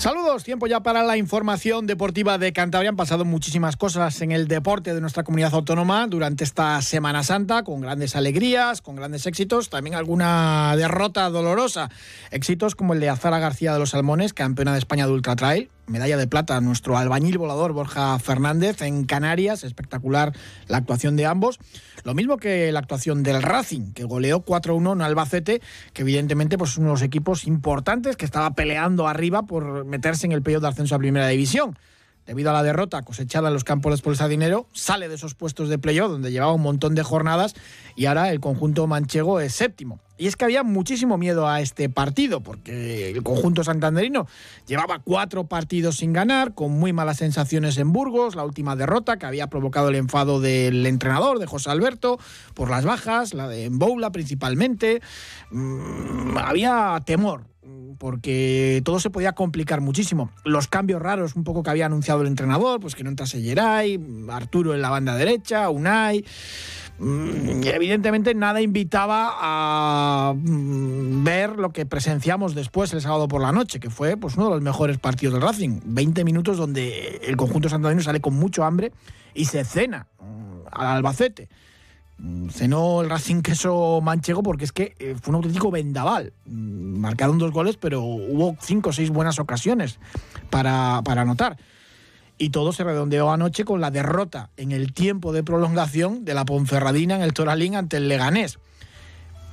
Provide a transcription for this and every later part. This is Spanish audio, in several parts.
Saludos, tiempo ya para la información deportiva de Cantabria. Han pasado muchísimas cosas en el deporte de nuestra comunidad autónoma durante esta Semana Santa, con grandes alegrías, con grandes éxitos, también alguna derrota dolorosa. Éxitos como el de Azara García de los Salmones, campeona de España de Ultra Trail, medalla de plata nuestro albañil volador Borja Fernández en Canarias, espectacular la actuación de ambos. Lo mismo que la actuación del Racing, que goleó 4-1 en Albacete, que evidentemente pues, es uno de los equipos importantes que estaba peleando arriba por meterse en el periodo de ascenso a Primera División debido a la derrota cosechada en los campos por el Sardinero, sale de esos puestos de playoff donde llevaba un montón de jornadas y ahora el conjunto manchego es séptimo. Y es que había muchísimo miedo a este partido, porque el conjunto santanderino llevaba cuatro partidos sin ganar, con muy malas sensaciones en Burgos, la última derrota que había provocado el enfado del entrenador, de José Alberto, por las bajas, la de Mboula principalmente. Mm, había temor porque todo se podía complicar muchísimo. Los cambios raros, un poco que había anunciado el entrenador, pues que no entrase Geray, Arturo en la banda derecha, Unai. Mm, evidentemente nada invitaba a mm, ver lo que presenciamos después el sábado por la noche, que fue pues, uno de los mejores partidos del Racing. 20 minutos donde el conjunto santanderino sale con mucho hambre y se cena mm, al Albacete. Cenó el Racing Queso Manchego porque es que eh, fue un auténtico vendaval. Marcaron dos goles, pero hubo cinco o seis buenas ocasiones para, para anotar. Y todo se redondeó anoche con la derrota en el tiempo de prolongación de la Ponferradina en el Toralín ante el Leganés.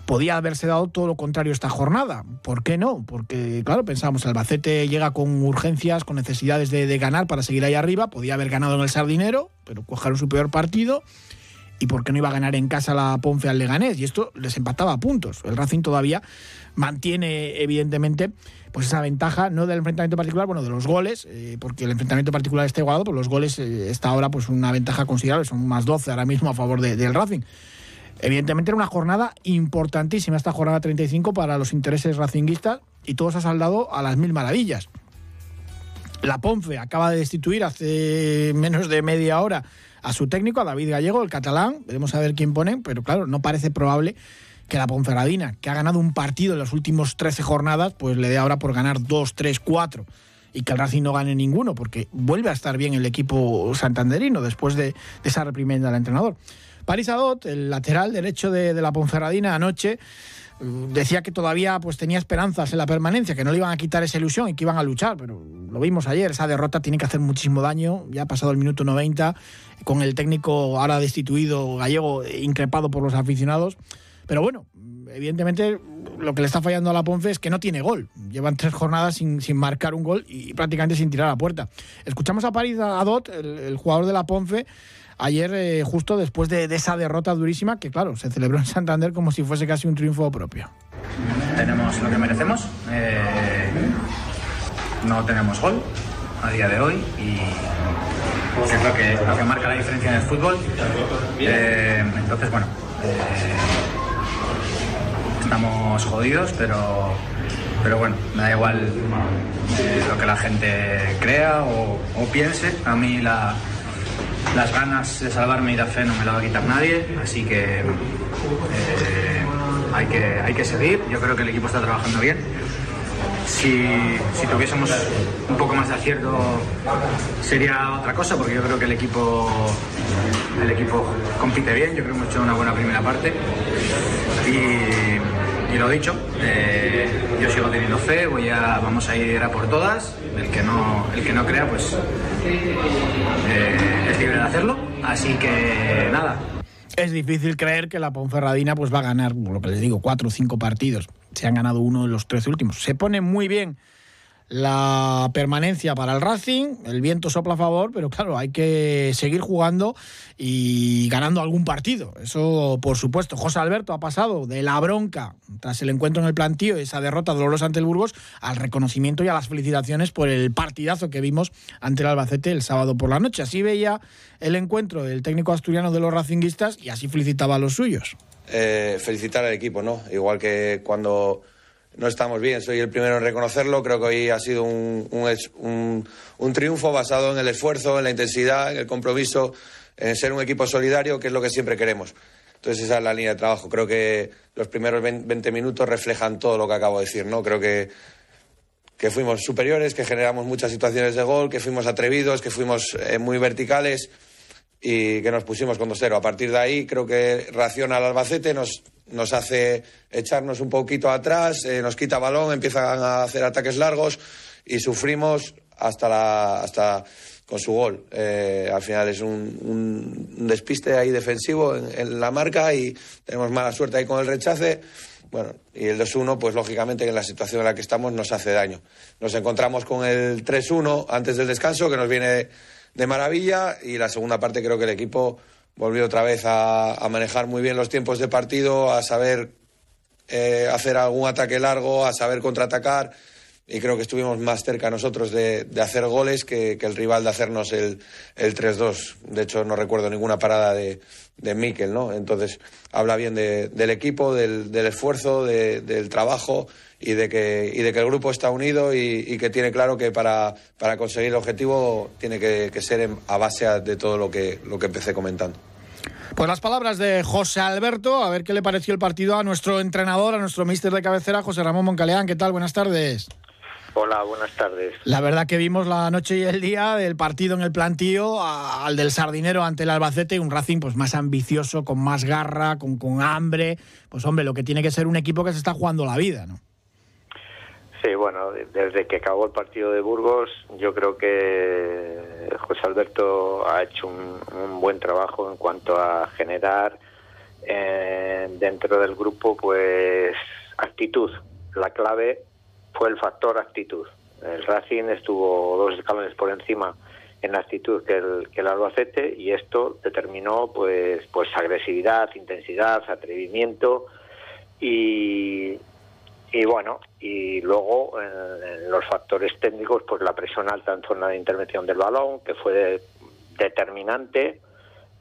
Podía haberse dado todo lo contrario esta jornada. ¿Por qué no? Porque, claro, pensamos, Albacete llega con urgencias, con necesidades de, de ganar para seguir ahí arriba. Podía haber ganado en el Sardinero, pero cojaron su peor partido y por qué no iba a ganar en casa la Ponfe al Leganés. Y esto les empataba a puntos. El Racing todavía mantiene, evidentemente, pues esa ventaja, no del enfrentamiento particular, bueno, de los goles, eh, porque el enfrentamiento particular está igualado, pues los goles eh, está ahora pues una ventaja considerable, son más 12 ahora mismo a favor del Racing. Evidentemente era una jornada importantísima, esta jornada 35 para los intereses racinguistas y todo se ha saldado a las mil maravillas. La Ponfe acaba de destituir hace menos de media hora a su técnico, a David Gallego, el catalán. Veremos a ver quién ponen, pero claro, no parece probable que la Ponferradina, que ha ganado un partido en las últimas 13 jornadas, pues le dé ahora por ganar 2, 3, 4 y que el Racing no gane ninguno, porque vuelve a estar bien el equipo santanderino después de, esa reprimenda del entrenador. Paris Adot, el lateral derecho de, de la Ponferradina, anoche decía que todavía pues tenía esperanzas en la permanencia, que no le iban a quitar esa ilusión y que iban a luchar, pero lo vimos ayer, esa derrota tiene que hacer muchísimo daño, ya ha pasado el minuto 90, con el técnico ahora destituido gallego, increpado por los aficionados, pero bueno, evidentemente lo que le está fallando a la Ponce es que no tiene gol, llevan tres jornadas sin, marcar un gol y prácticamente sin tirar a la puerta. Escuchamos a París Adot, el, el jugador de la Ponce, ayer eh, justo después de, esa derrota durísima que claro, se celebró en Santander como si fuese casi un triunfo propio. Tenemos lo que merecemos, eh, no tenemos gol a día de hoy y es lo que, lo que marca la diferencia en el fútbol. Eh, entonces, bueno, estamos jodidos, pero, pero bueno, me da igual lo que la gente crea o, o piense. A mí la, las ganas de salvarme y la fe no me la va a quitar nadie, así que, eh, hay que hay que seguir. Yo creo que el equipo está trabajando bien. Si, si, tuviésemos un poco más de acierto sería otra cosa, porque yo creo que el equipo, el equipo compite bien, yo creo que hemos hecho una buena primera parte. Y, lo dicho, eh, yo sigo teniendo fe, voy a, vamos a ir a por todas. El que no, el que no crea, pues eh, es libre de hacerlo. Así que nada. Es difícil creer que la Ponferradina pues va a ganar, lo que les digo, cuatro o cinco partidos. Se han ganado uno de los trece últimos. Se pone muy bien la permanencia para el Racing. El viento sopla a favor, pero claro, hay que seguir jugando y ganando algún partido. Eso, por supuesto. José Alberto ha pasado de la bronca tras el encuentro en el plantío, esa derrota dolorosa ante el Burgos, al reconocimiento y a las felicitaciones por el partidazo que vimos ante el Albacete el sábado por la noche. Así veía el encuentro del técnico asturiano de los racinguistas y así felicitaba a los suyos. Eh, felicitar al equipo, ¿no? Igual que cuando no estamos bien, soy el primero en reconocerlo. Creo que hoy ha sido un, un, triunfo basado en el esfuerzo, en la intensidad, en el compromiso, en ser un equipo solidario, que es lo que siempre queremos. Entonces esa es la línea de trabajo. Creo que los primeros 20 minutos reflejan todo lo que acabo de decir, ¿no? Creo que, que fuimos superiores, que generamos muchas situaciones de gol, que fuimos atrevidos, que fuimos eh, muy verticales y que nos pusimos con 2-0. A partir de ahí creo que reacciona el Albacete, nos, nos hace echarnos un poquito atrás, eh, nos quita balón, empiezan a hacer ataques largos y sufrimos hasta hasta con su gol. Eh, al final es un, despiste ahí defensivo en, la marca y tenemos mala suerte ahí con el rechace. Bueno, y el 2-1, pues lógicamente en la situación en la que estamos nos hace daño. Nos encontramos con el 3-1 antes del descanso, que nos viene de maravilla, y la segunda parte creo que el equipo volvió otra vez a, manejar muy bien los tiempos de partido, a saber eh, hacer algún ataque largo, a saber contraatacar. Y creo que estuvimos más cerca nosotros de, hacer goles que, el rival de hacernos el, el 3-2. De hecho, no recuerdo ninguna parada de, de Mikel, ¿no? Entonces, habla bien del equipo, del, esfuerzo, del trabajo y de, que, y de que el grupo está unido y, que tiene claro que para, para conseguir el objetivo tiene que, ser a base de todo lo que, lo que empecé comentando. Pues las palabras de José Alberto, a ver qué le pareció el partido a nuestro entrenador, a nuestro mister de cabecera, José Ramón Moncaleán. ¿Qué tal? Buenas tardes. Hola, buenas tardes. La verdad que vimos la noche y el día del partido en el plantío al del Sardinero ante el Albacete, un Racing pues más ambicioso, con más garra, con, con hambre. Pues hombre, lo que tiene que ser un equipo que se está jugando la vida, ¿no? Sí, bueno, desde que acabó el partido de Burgos, yo creo que José Alberto ha hecho un, buen trabajo en cuanto a generar eh, dentro del grupo, pues, actitud. La clave fue el factor actitud. El Racing estuvo dos escalones por encima en actitud que el, que el Albacete y esto determinó, pues, pues agresividad, intensidad, atrevimiento y y bueno, y luego en, los factores técnicos, pues la presión alta en zona de intervención del balón, que fue determinante,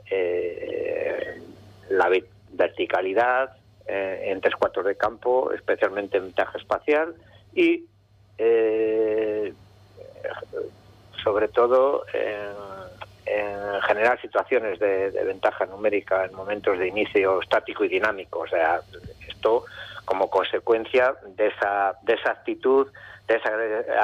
eh, la verticalidad eh, en tres cuartos de campo, especialmente en ventaja espacial, y eh, sobre todo en, generar situaciones de, de ventaja numérica en momentos de inicio estático y dinámico. O sea, esto como consecuencia de esa, de esa actitud, de esa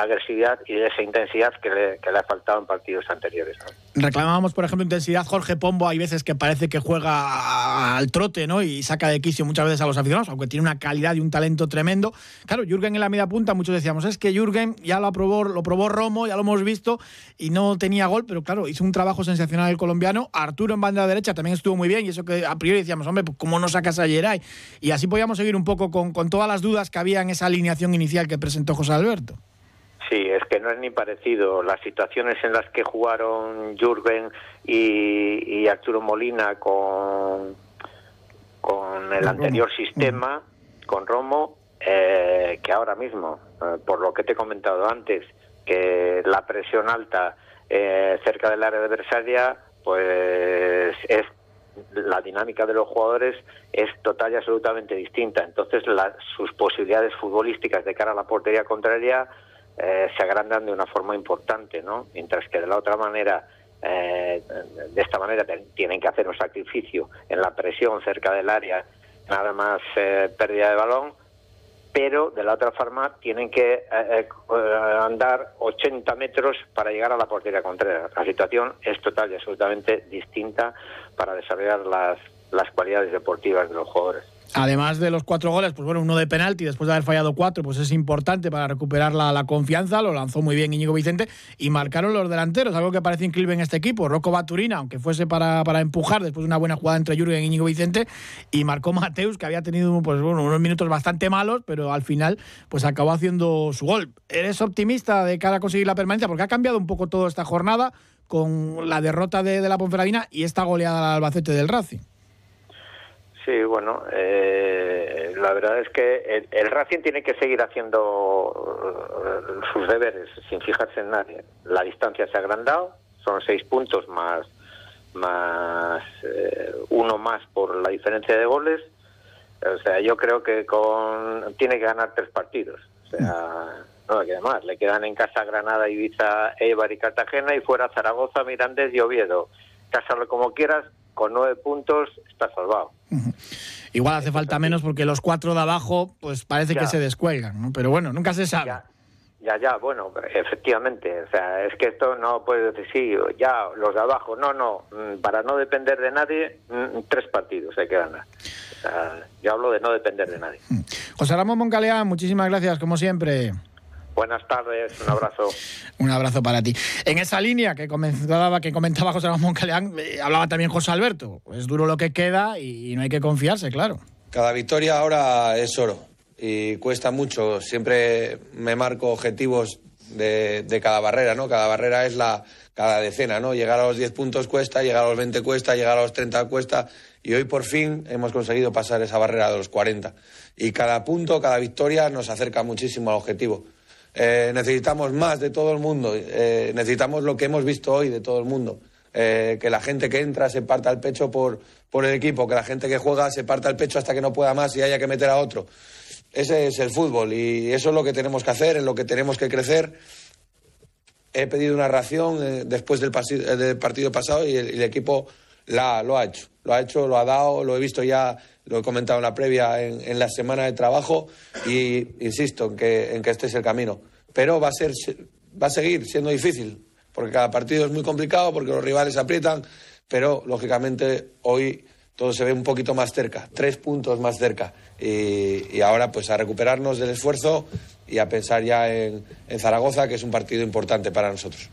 agresividad y de esa intensidad que le, que le ha faltado en partidos anteriores. Reclamábamos, por ejemplo, intensidad. Jorge Pombo hay veces que parece que juega al trote ¿no? y saca de quicio muchas veces a los aficionados, aunque tiene una calidad y un talento tremendo. Claro, Jürgen en la media punta, muchos decíamos, es que Jürgen ya lo probó, lo probó Romo, ya lo hemos visto, y no tenía gol, pero claro, hizo un trabajo sensacional el colombiano. Arturo en banda derecha también estuvo muy bien, y eso que a priori decíamos, hombre, pues ¿cómo no sacas a Geray? Y así podíamos seguir un poco con, con todas las dudas que había en esa alineación inicial que presentó José Alberto. Sí, es que no es ni parecido. Las situaciones en las que jugaron Jurgen y, Arturo Molina con, con el anterior sistema, con Romo, eh, que ahora mismo, eh, por lo que te he comentado antes, que la presión alta eh, cerca del área adversaria, pues es la dinámica de los jugadores es total y absolutamente distinta. Entonces, sus posibilidades futbolísticas de cara a la portería contraria eh, se agrandan de una forma importante, ¿no? Mientras que de la otra manera, eh, de esta manera tienen que hacer un sacrificio en la presión cerca del área, nada más eh, pérdida de balón, pero de la otra forma tienen que andar 80 metros para llegar a la portería contraria. La situación es total y absolutamente distinta para desarrollar las, las cualidades deportivas de los jugadores. Además de los cuatro goles, pues bueno, uno de penalti, después de haber fallado cuatro, pues es importante para recuperar la, confianza, lo lanzó muy bien Íñigo Vicente y marcaron los delanteros, algo que parece increíble en este equipo. Rocco Baturina, aunque fuese para, empujar después de una buena jugada entre Jürgen y Íñigo Vicente, y marcó Mateus, que había tenido pues, bueno, unos minutos bastante malos, pero al final pues acabó haciendo su gol. ¿Eres optimista de cara a conseguir la permanencia? Porque ha cambiado un poco toda esta jornada con la derrota de, de la Ponferradina y esta goleada al Albacete del Racing. Sí, bueno, eh, la verdad es que el, Racing tiene que seguir haciendo eh, sus deberes sin fijarse en nadie. La distancia se ha agrandado, son seis puntos más más eh, uno más por la diferencia de goles. O sea, yo creo que con tiene que ganar tres partidos. O sea, no le queda más. Le quedan en casa Granada, Ibiza, Eibar y Cartagena y fuera Zaragoza, Mirandés y Oviedo. Cásalo como quieras, con nueve puntos está salvado. Igual hace falta menos porque los cuatro de abajo, pues parece que se descuelgan, ¿no? Pero bueno, nunca se sabe. Ya. Ya, bueno, efectivamente. O sea, es que esto no puede decir, sí, ya, los de abajo. No, no. Mm, para no depender de nadie, mm, tres partidos hay que ganar. O sea, yo hablo de no depender de nadie. José Ramón Moncaleán, muchísimas gracias, como siempre. Buenas tardes, un abrazo. un abrazo para ti. En esa línea que comentaba, que comentaba José Ramón Caleán, eh, hablaba también José Alberto. Es duro lo que queda y, no hay que confiarse, claro. Cada victoria ahora es oro y cuesta mucho. Siempre me marco objetivos de, de, cada barrera, ¿no? Cada barrera es la cada decena, ¿no? Llegar a los 10 puntos cuesta, llegar a los 20 cuesta, llegar a los 30 cuesta y hoy por fin hemos conseguido pasar esa barrera de los 40. Y cada punto, cada victoria nos acerca muchísimo al objetivo. Eh, necesitamos más de todo el mundo, eh, necesitamos lo que hemos visto hoy de todo el mundo. Eh, que la gente que entra se parta el pecho por, por el equipo, que la gente que juega se parta el pecho hasta que no pueda más y haya que meter a otro. Ese es el fútbol y eso es lo que tenemos que hacer, en lo que tenemos que crecer. He pedido una ración después del, del, partido pasado y el, equipo la, lo ha hecho. Lo ha hecho, lo ha dado, lo he visto ya lo he comentado en la previa, en, la semana de trabajo y insisto en que, en que este es el camino. Pero va a, ser, va a seguir siendo difícil, porque cada partido es muy complicado, porque los rivales aprietan, pero lógicamente hoy todo se ve un poquito más cerca, tres puntos más cerca. Y, ahora pues a recuperarnos del esfuerzo y a pensar ya en Zaragoza, que es un partido importante para nosotros.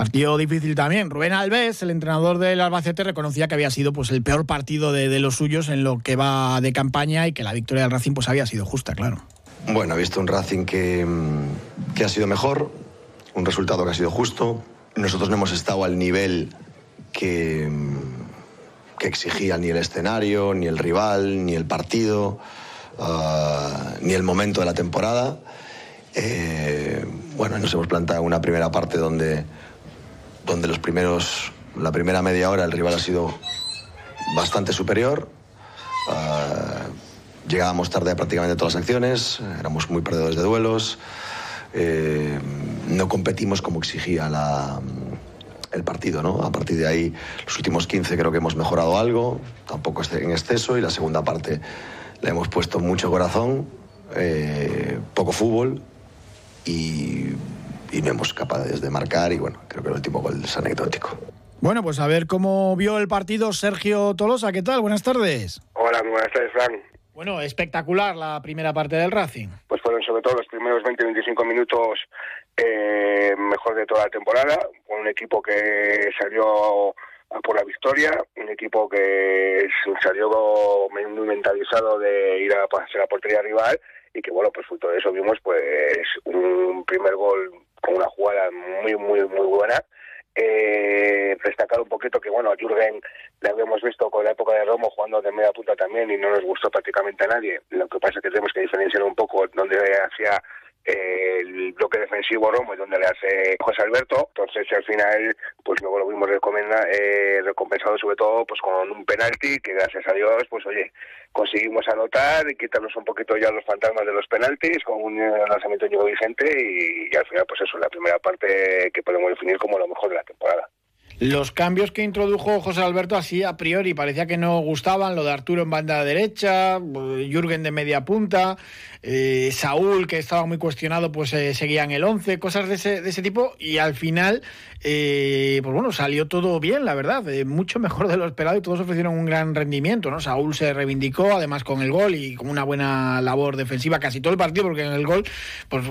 Partido difícil también. Rubén Alves, el entrenador del Albacete, reconocía que había sido pues el peor partido de, los suyos en lo que va de campaña y que la victoria del Racing pues había sido justa, claro. Bueno, he visto un Racing que, mm, que ha sido mejor, un resultado que ha sido justo. Nosotros no hemos estado al nivel que, mm, que exigía ni el escenario, ni el rival, ni el partido, ah, ni el momento de la temporada. Eh, bueno, nos hemos plantado una primera parte donde donde los primeros, la primera media hora el rival ha sido bastante superior. Ah, llegábamos tarde a prácticamente todas las acciones, éramos muy perdedores de duelos, eh, no competimos como exigía el partido, ¿no? A partir de ahí, los últimos 15 creo que hemos mejorado algo, tampoco en exceso, y la segunda parte le hemos puesto mucho corazón, eh, poco fútbol y y no hemos capaces de marcar y bueno, creo que el último gol es anecdótico. Bueno, pues a ver cómo vio el partido Sergio Tolosa. ¿Qué tal? Buenas tardes. Hola, muy buenas tardes, Fran. Bueno, espectacular la primera parte del Racing. Pues fueron sobre todo los primeros 20-25 minutos eh, mejor de toda la temporada, con un equipo que salió por la victoria, un equipo que salió muy mentalizado de ir a pasar la portería rival y que bueno, pues fruto de eso vimos pues un primer gol con una jugada muy, muy, muy buena. Eh, destacar un poquito que, bueno, a Jürgen le habíamos visto con la época de Romo jugando de media punta también y no nos gustó prácticamente a nadie. Lo que pasa es que tenemos que diferenciar un poco donde hacía el bloque defensivo Romo y donde le hace José Alberto. Entonces, al final, pues luego lo vimos eh, recompensado sobre todo pues con un penalti que gracias a Dios, pues oye, conseguimos anotar y quitarnos un poquito ya los fantasmas de los penaltis con un eh, lanzamiento vigente y, y al final, pues eso, es la primera parte que podemos definir como lo mejor de la temporada. Los cambios que introdujo José Alberto así a priori parecía que no gustaban, lo de Arturo en banda derecha, Jürgen de media punta, eh, Saúl que estaba muy cuestionado pues eh, seguía en el 11, cosas de ese, de ese tipo y al final eh, pues bueno, salió todo bien, la verdad, mucho mejor de lo esperado y todos ofrecieron un gran rendimiento, ¿no? Saúl se reivindicó además con el gol y con una buena labor defensiva casi todo el partido porque en el gol pues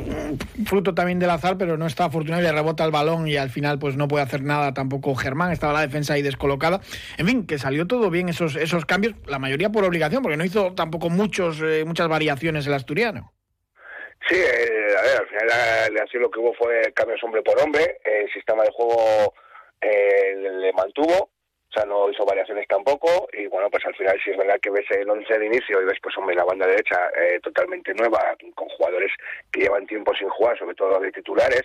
fruto también del azar, pero no está afortunado y le rebota el balón y al final pues no puede hacer nada tampoco Germán, estaba la defensa ahí descolocada. En fin, que salió todo bien esos, esos cambios, la mayoría por obligación, porque no hizo tampoco muchos, eh, muchas variaciones el asturiano. Sí, eh, a ver, al final así lo que hubo fue cambios hombre por hombre, el sistema de juego eh, le mantuvo, o sea, no hizo variaciones tampoco y bueno, pues al final si es verdad que ves el 11 de inicio y ves pues hombre la banda derecha totalmente nueva, con jugadores que llevan tiempo sin jugar, sobre todo de titulares,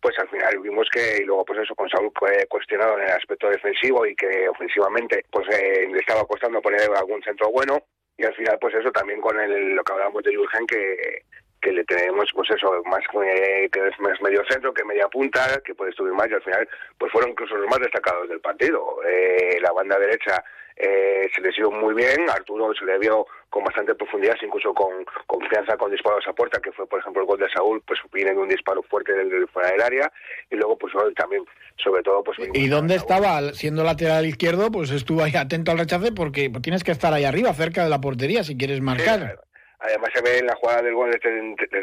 pues al final vimos que, y luego pues eso, con Saúl fue cuestionado en el aspecto defensivo y que ofensivamente pues eh, le estaba costando poner algún centro bueno, y al final pues eso también con el, lo que hablábamos de Jurgen que que le tenemos pues eso más eh, que es más medio centro que media punta que puede subir más. Y al final pues fueron incluso los más destacados del partido. Eh, la banda derecha eh, se les dio muy bien Arturo se le vio con bastante profundidad, incluso con confianza con disparos a puerta, que fue, por ejemplo, el gol de Saúl, pues viene de un disparo fuerte del, fuera del área, y luego, pues también, sobre todo, pues... ¿Y dónde estaba? Siendo lateral izquierdo, pues estuvo ahí atento al rechace, porque tienes que estar ahí arriba, cerca de la portería, si quieres marcar. Además se ve en la jugada del gol de,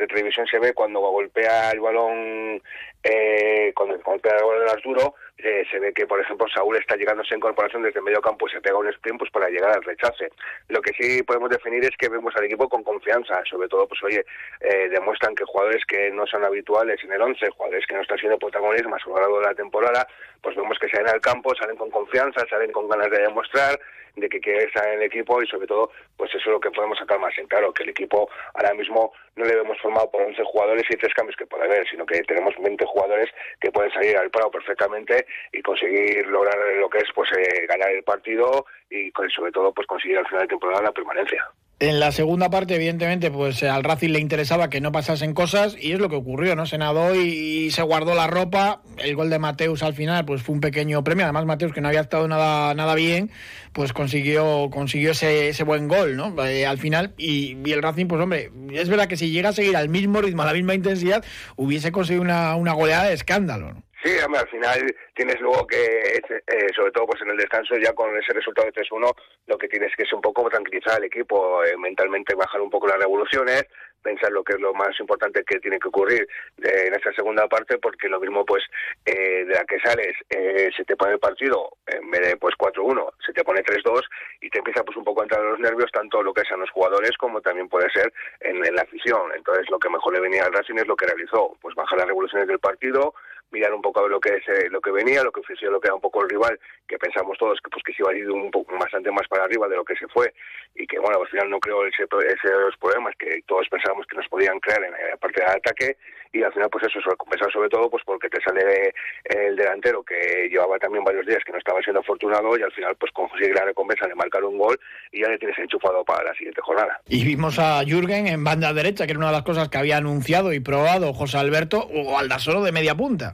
televisión, se ve cuando golpea el balón, eh, cuando golpea el balón de Arturo, eh, se ve que, por ejemplo, Saúl está llegando a incorporación desde el medio campo y se pega unos tiempos para llegar al rechace. Lo que sí podemos definir es que vemos al equipo con confianza, sobre todo, pues oye, eh, demuestran que jugadores que no son habituales en el 11, jugadores que no están siendo protagonistas a lo largo de la temporada, pues vemos que salen al campo, salen con confianza, salen con ganas de demostrar de que quieren estar en el equipo y sobre todo, pues eso es lo que podemos sacar más en claro, que el equipo ahora mismo no le hemos formado por 11 jugadores y tres cambios que puede haber, sino que tenemos 20 jugadores que pueden salir al paro perfectamente y conseguir lograr lo que es pues eh, ganar el partido y sobre todo pues conseguir al final de temporada la permanencia. En la segunda parte, evidentemente, pues al Racing le interesaba que no pasasen cosas y es lo que ocurrió, ¿no? Se nadó y, se guardó la ropa. El gol de Mateus al final, pues fue un pequeño premio. Además, Mateus, que no había estado nada, nada bien, pues consiguió, consiguió ese, ese buen gol, ¿no? Eh, al final, y, el Racing, pues hombre, es verdad que si llega a seguir al mismo ritmo, a la misma intensidad, hubiese conseguido una, una goleada de escándalo, ¿no? Sí, al final tienes luego que, eh, sobre todo pues en el descanso, ya con ese resultado de 3-1, lo que tienes que es un poco tranquilizar al equipo, eh, mentalmente bajar un poco las revoluciones, pensar lo que es lo más importante que tiene que ocurrir en esta segunda parte, porque lo mismo pues eh, de la que sales, se te pone el partido, en vez de pues 4-1, se te pone 3-2 y te empieza pues un poco a entrar los nervios, tanto lo que a los jugadores como también puede ser en, en la afición. Entonces lo que mejor le venía al Racing es lo que realizó, pues bajar las revoluciones del partido, mirar un poco lo que es eh, lo que venía, lo que ofreció lo que era un poco el rival, que pensamos todos que pues que se iba a ir un poco bastante más para arriba de lo que se fue y que bueno, al final no creo ese, ese los problemas que todos pensábamos que nos podían crear en la parte del ataque y al final pues eso se compensar sobre todo pues porque te sale el delantero que llevaba también varios días que no estaba siendo afortunado y al final pues consigue la recompensa de marcar un gol y ya le tienes enchufado para la siguiente jornada. Y vimos a Jürgen en banda derecha, que era una de las cosas que había anunciado y probado José Alberto o Aldasoro de media punta.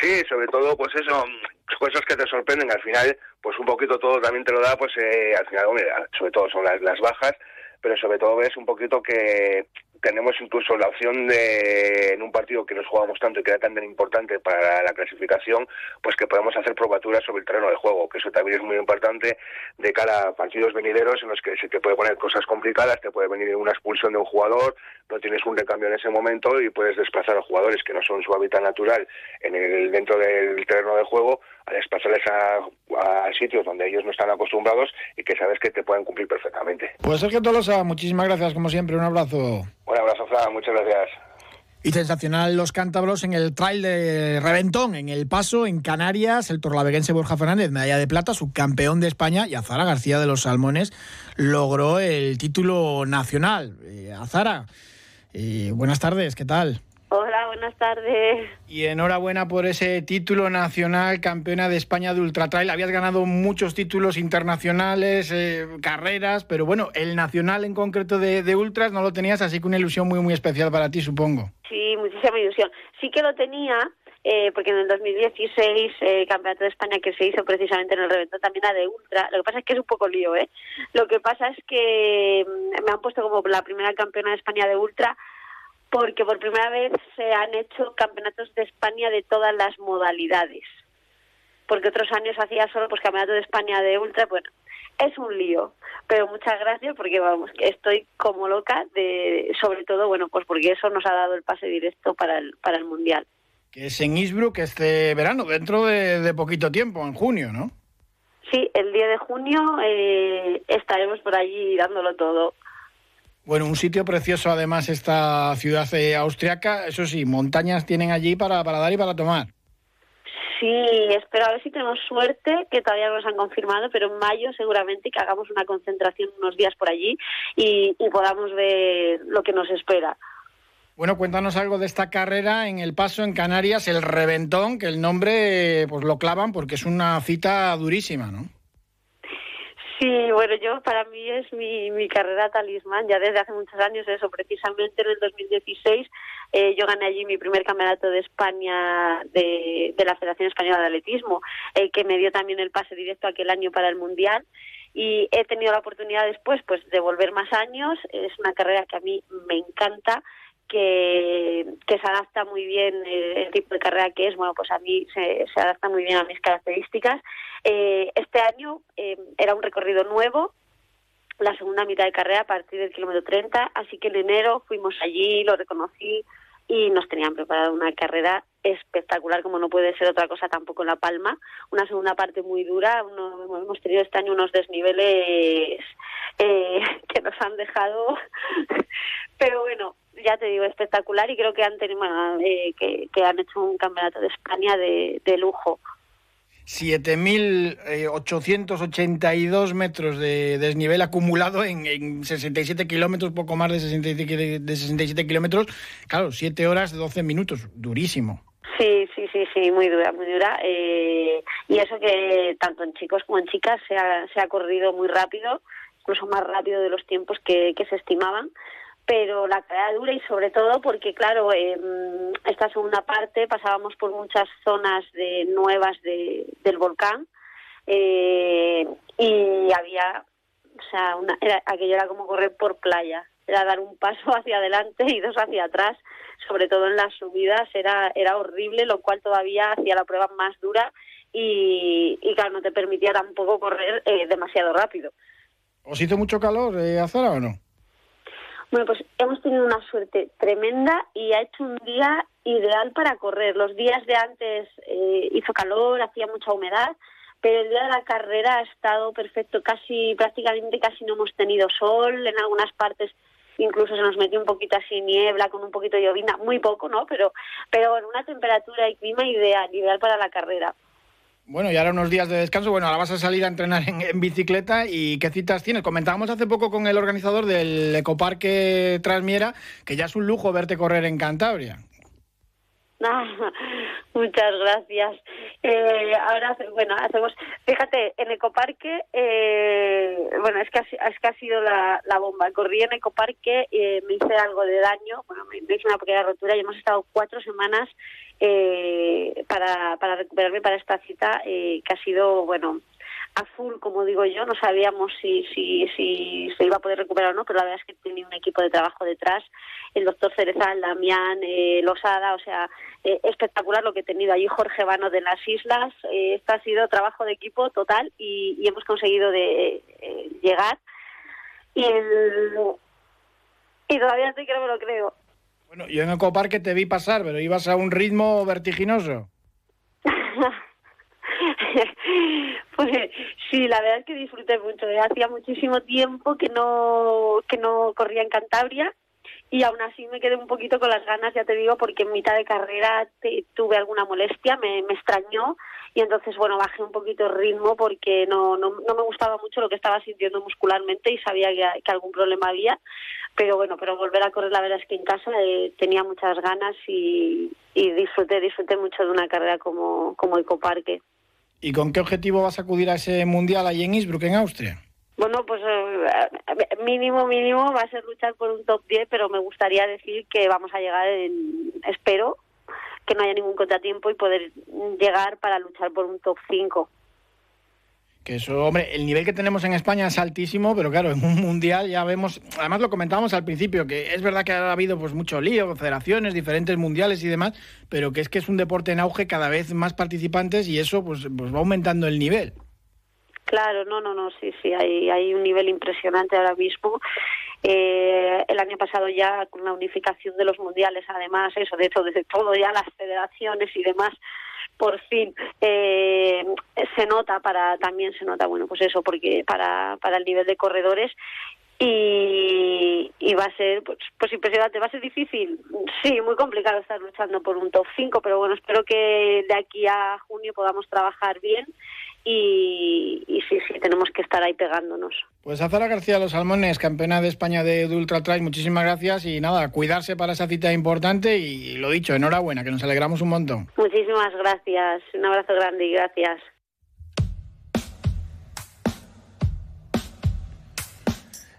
Sí, sobre todo, pues eso, cosas que te sorprenden. Al final, pues un poquito todo también te lo da, pues eh, al final, hombre, sobre todo son las, las bajas, pero sobre todo ves un poquito que tenemos incluso la opción de, en un partido que nos jugamos tanto y que era tan importante para la clasificación, pues que podemos hacer probaturas sobre el terreno de juego, que eso también es muy importante de cara a partidos venideros en los que se te puede poner cosas complicadas, te puede venir una expulsión de un jugador, no tienes un recambio en ese momento y puedes desplazar a jugadores que no son su hábitat natural en el, dentro del terreno de juego, a desplazarles a, sitios donde ellos no están acostumbrados y que sabes que te pueden cumplir perfectamente. Pues Sergio Tolosa, muchísimas gracias como siempre, un abrazo. Un abrazo, Fran, muchas gracias. Y sensacional los cántabros en el trail de Reventón, en El Paso, en Canarias, el torlaveguense Borja Fernández, medalla de plata, subcampeón de España, y Azara García de los Salmones logró el título nacional. Eh, Azara, eh, buenas tardes, ¿qué tal? Hola, buenas tardes. Y enhorabuena por ese título nacional, campeona de España de Ultra Trail. Habías ganado muchos títulos internacionales, eh, carreras, pero bueno, el nacional en concreto de, de, Ultras no lo tenías, así que una ilusión muy, muy especial para ti, supongo. Sí, muchísima ilusión. Sí que lo tenía, eh, porque en el 2016 el Campeonato de España que se hizo precisamente en el reventón también era de ultra. Lo que pasa es que es un poco lío, ¿eh? Lo que pasa es que mm, me han puesto como la primera campeona de España de ultra porque por primera vez se han hecho campeonatos de España de todas las modalidades. Porque otros años hacía solo pues campeonato de España de ultra, bueno, es un lío, pero muchas gracias porque vamos, estoy como loca de sobre todo, bueno, pues porque eso nos ha dado el pase directo para el para el mundial. Que es en Innsbruck este verano, dentro de, poquito tiempo, en junio, ¿no? Sí, el día de junio eh, estaremos por allí dándolo todo. Bueno, un sitio precioso además esta ciudad eh, austriaca. Eso sí, montañas tienen allí para, para dar y para tomar. Sí, espero a ver si tenemos suerte, que todavía no nos han confirmado, pero en mayo seguramente que hagamos una concentración unos días por allí y, podamos ver lo que nos espera. Bueno, cuéntanos algo de esta carrera en el paso en Canarias, el Reventón, que el nombre pues lo clavan porque es una cita durísima, ¿no? Sí, bueno, yo para mí es mi, mi carrera talismán, ya desde hace muchos años, eso, precisamente en el 2016 eh, yo gané allí mi primer campeonato de España de, de la Federación Española de Atletismo, eh, que me dio también el pase directo aquel año para el Mundial. Y he tenido la oportunidad después pues de volver más años, es una carrera que a mí me encanta que, se adapta muy bien el tipo de carrera que es, bueno, pues a mí se, adapta muy bien a mis características. Eh, este año eh, era un recorrido nuevo, la segunda mitad de carrera a partir del kilómetro 30, así que en enero fuimos allí, lo reconocí y nos tenían preparado una carrera espectacular, como no puede ser otra cosa tampoco en La Palma. Una segunda parte muy dura, hemos tenido este año unos desniveles eh, que nos han dejado, pero bueno, ya te digo, espectacular y creo que han, tenido, eh, que, han hecho un campeonato de España de, de lujo. 7.882 metros de desnivel acumulado en, en 67 kilómetros, poco más de 67, de 67 kilómetros. Claro, 7 horas, 12 minutos, durísimo. Sí, sí, sí, sí, muy dura, muy dura. Eh, y eso que tanto en chicos como en chicas se ha, se ha corrido muy rápido, incluso más rápido de los tiempos que, que se estimaban pero la carrera dura y sobre todo porque, claro, en esta segunda parte pasábamos por muchas zonas de nuevas de, del volcán eh, y había, o sea, una, era, aquello era como correr por playa, era dar un paso hacia adelante y dos hacia atrás, sobre todo en las subidas, era, era horrible, lo cual todavía hacía la prueba más dura y, y claro, no te permitía tampoco correr eh, demasiado rápido. ¿Os hizo mucho calor, eh, Azara, o no? Bueno, pues hemos tenido una suerte tremenda y ha hecho un día ideal para correr. Los días de antes eh, hizo calor, hacía mucha humedad, pero el día de la carrera ha estado perfecto. Casi, prácticamente casi no hemos tenido sol. En algunas partes incluso se nos metió un poquito así niebla con un poquito de llovina, muy poco, ¿no? Pero, pero en una temperatura y clima ideal, ideal para la carrera. Bueno, y ahora unos días de descanso. Bueno, ahora vas a salir a entrenar en, bicicleta. ¿Y qué citas tienes? Comentábamos hace poco con el organizador del Ecoparque Transmiera que ya es un lujo verte correr en Cantabria. muchas gracias. Eh, ahora, bueno, hacemos, fíjate, en Ecoparque, eh, bueno, es que, ha, es que ha sido la, la bomba. Corrí en Ecoparque, eh, me hice algo de daño, bueno, me, hice una pequeña rotura y hemos estado cuatro semanas eh, para, para recuperarme para esta cita, eh, que ha sido, bueno, a full, como digo yo. No sabíamos si, si, si se iba a poder recuperar o no, pero la verdad es que tenía un equipo de trabajo detrás. El doctor Cerezal, Damián, eh, Losada, o sea, eh, espectacular lo que he tenido allí. Jorge Vano de las Islas. Eh, esto ha sido trabajo de equipo total y, hemos conseguido de eh, llegar. Y, y todavía sí que no me lo creo. Bueno, yo en Ecoparque te vi pasar, pero ibas a un ritmo vertiginoso. pues sí, la verdad es que disfruté mucho. ¿eh? Hacía muchísimo tiempo que no que no corría en Cantabria y aún así me quedé un poquito con las ganas, ya te digo, porque en mitad de carrera tuve alguna molestia, me, me extrañó y entonces, bueno, bajé un poquito el ritmo porque no, no, no me gustaba mucho lo que estaba sintiendo muscularmente y sabía que, que, algún problema había, pero bueno, pero volver a correr la verdad es que en casa eh, tenía muchas ganas y, y disfruté, disfruté mucho de una carrera como, como Ecoparque. ¿Y con qué objetivo vas a acudir a ese mundial allí en Innsbruck, en Austria? Bueno, pues eh, mínimo, mínimo va a ser luchar por un top 10, pero me gustaría decir que vamos a llegar, en, espero, que no haya ningún contratiempo y poder llegar para luchar por un top 5. Que eso, hombre, el nivel que tenemos en España es altísimo, pero claro, en un mundial ya vemos, además lo comentábamos al principio, que es verdad que ha habido pues mucho lío, confederaciones, diferentes mundiales y demás, pero que es que es un deporte en auge, cada vez más participantes y eso pues, pues va aumentando el nivel. Claro, no, no, no, sí, sí, hay, hay un nivel impresionante ahora mismo. Eh, el año pasado ya con la unificación de los mundiales, además, eso, de todo, desde todo ya las federaciones y demás, por fin eh, se nota para también se nota bueno pues eso porque para para el nivel de corredores y, y va a ser pues, pues impresionante va a ser difícil sí muy complicado estar luchando por un top 5 pero bueno espero que de aquí a junio podamos trabajar bien y, sí, sí, tenemos que estar ahí pegándonos. Pues Azara García Los Salmones, campeona de España de, Ultra Trail, muchísimas gracias y nada, cuidarse para esa cita importante y lo dicho, enhorabuena, que nos alegramos un montón. Muchísimas gracias, un abrazo grande y gracias.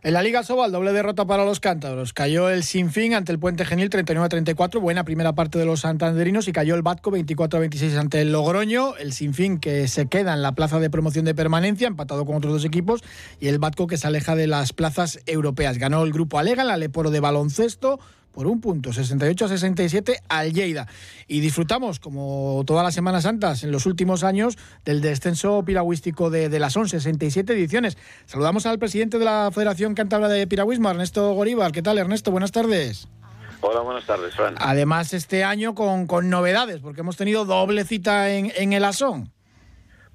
En la Liga Sobal, doble derrota para los cántabros. Cayó el Sinfín ante el Puente Genil 39-34, buena primera parte de los santanderinos, y cayó el Batco 24-26 ante el Logroño. El Sinfín que se queda en la plaza de promoción de permanencia, empatado con otros dos equipos, y el Batco que se aleja de las plazas europeas. Ganó el grupo Alega, el Aleporo de baloncesto, por un punto, 68 a 67 al Lleida. Y disfrutamos, como todas las Semanas Santas en los últimos años, del descenso piragüístico de, de las 11, 67 ediciones. Saludamos al presidente de la Federación Cántabra de Piragüismo, Ernesto Goríbar. ¿Qué tal, Ernesto? Buenas tardes. Hola, buenas tardes, Fran. Además, este año con, con novedades, porque hemos tenido doble cita en, en el Asón.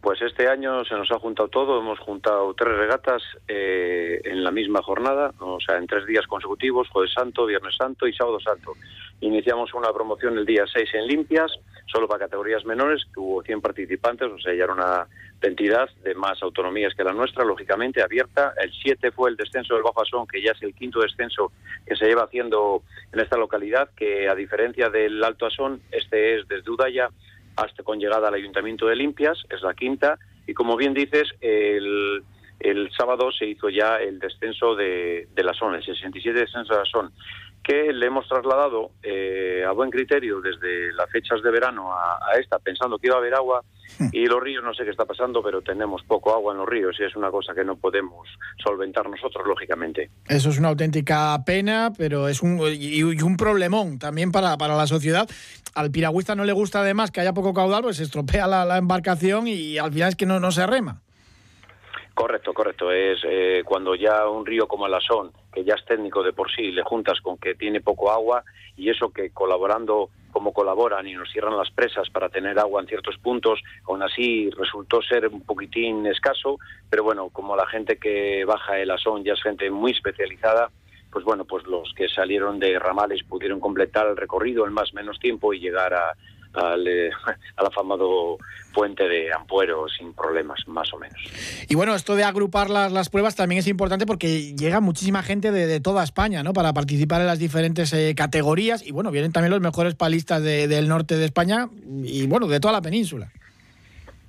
Pues este año se nos ha juntado todo, hemos juntado tres regatas eh, en la misma jornada, o sea, en tres días consecutivos, jueves santo, viernes santo y sábado santo. Iniciamos una promoción el día 6 en Limpias, solo para categorías menores, que hubo 100 participantes, o sea, ya era una entidad de más autonomías que la nuestra, lógicamente abierta. El 7 fue el descenso del Bajo Asón, que ya es el quinto descenso que se lleva haciendo en esta localidad, que a diferencia del Alto Asón, este es desde Udaya hasta con llegada al Ayuntamiento de Limpias, es la quinta, y como bien dices, el, el sábado se hizo ya el descenso de, de la zona, el 67 descenso de la zona, que le hemos trasladado eh, a buen criterio desde las fechas de verano a, a, esta, pensando que iba a haber agua, y los ríos no sé qué está pasando, pero tenemos poco agua en los ríos y es una cosa que no podemos solventar nosotros, lógicamente. Eso es una auténtica pena, pero es un, y, un problemón también para, para la sociedad. Al piragüista no le gusta además que haya poco caudal, pues se estropea la, la embarcación y al final es que no, no se rema. Correcto, correcto. Es eh, cuando ya un río como el Asón, que ya es técnico de por sí, le juntas con que tiene poco agua y eso que colaborando como colaboran y nos cierran las presas para tener agua en ciertos puntos, aún así resultó ser un poquitín escaso, pero bueno, como la gente que baja el Asón ya es gente muy especializada, pues bueno, pues los que salieron de ramales pudieron completar el recorrido en más menos tiempo y llegar a, al, eh, al, afamado puente de Ampuero sin problemas, más o menos. Y bueno, esto de agrupar las, las pruebas también es importante porque llega muchísima gente de, de toda España, ¿no? Para participar en las diferentes eh, categorías y bueno, vienen también los mejores palistas de, del norte de España y bueno, de toda la península.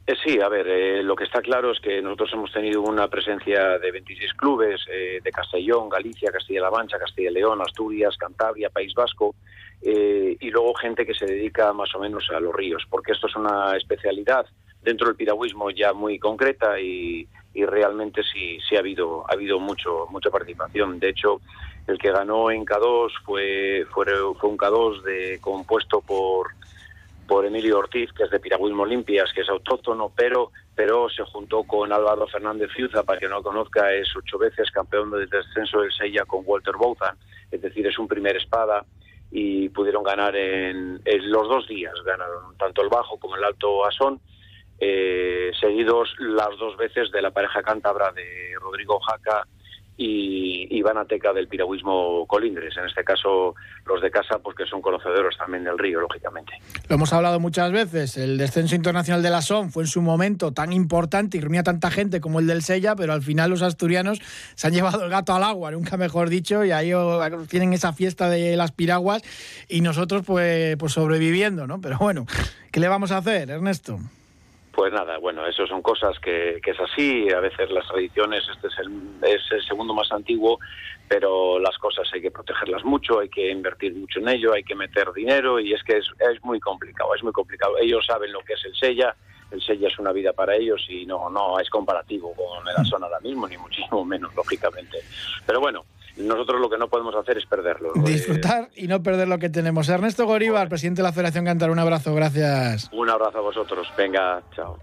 Eh, sí, a ver, eh, lo que está claro es que nosotros hemos tenido una presencia de 26 clubes eh, de Castellón, Galicia, Castilla-La Mancha, Castilla-León, Asturias, Cantabria, País Vasco, eh, y luego gente que se dedica más o menos a los ríos, porque esto es una especialidad dentro del piragüismo ya muy concreta y, y realmente sí, sí ha habido, ha habido mucho, mucha participación. De hecho, el que ganó en K2 fue, fue, un K2 de, compuesto por por Emilio Ortiz, que es de Piragüismo Limpias, que es autóctono, pero, pero se juntó con Álvaro Fernández Fiuza, para que no lo conozca, es ocho veces campeón del descenso del Sella con Walter Bouzan, es decir, es un primer espada, y pudieron ganar en, los dos días, ganaron tanto el bajo como el alto asón, eh, seguidos las dos veces de la pareja cántabra de Rodrigo Jaca y Iván Ateca del piragüismo Colindres, en este caso los de casa, pues que son conocedores también del río, lógicamente. Lo hemos hablado muchas veces, el descenso internacional de la SON fue en su momento tan importante y reunía tanta gente como el del Sella, pero al final los asturianos se han llevado el gato al agua, nunca mejor dicho, y ahí tienen esa fiesta de las piraguas y nosotros pues, pues sobreviviendo, ¿no? Pero bueno, ¿qué le vamos a hacer, Ernesto? Pues nada, bueno, eso son cosas que, que, es así. A veces las tradiciones, este es el, es el segundo más antiguo, pero las cosas hay que protegerlas mucho, hay que invertir mucho en ello, hay que meter dinero y es que es, es muy complicado, es muy complicado. Ellos saben lo que es el Sella, el Sella es una vida para ellos y no, no es comparativo con el zona ahora mismo, ni muchísimo menos, lógicamente. Pero bueno, nosotros lo que no podemos hacer es perderlo. Disfrutar y no perder lo que tenemos. Ernesto Goríbar, presidente de la Federación Cantar, un abrazo, gracias. Un abrazo a vosotros, venga, chao.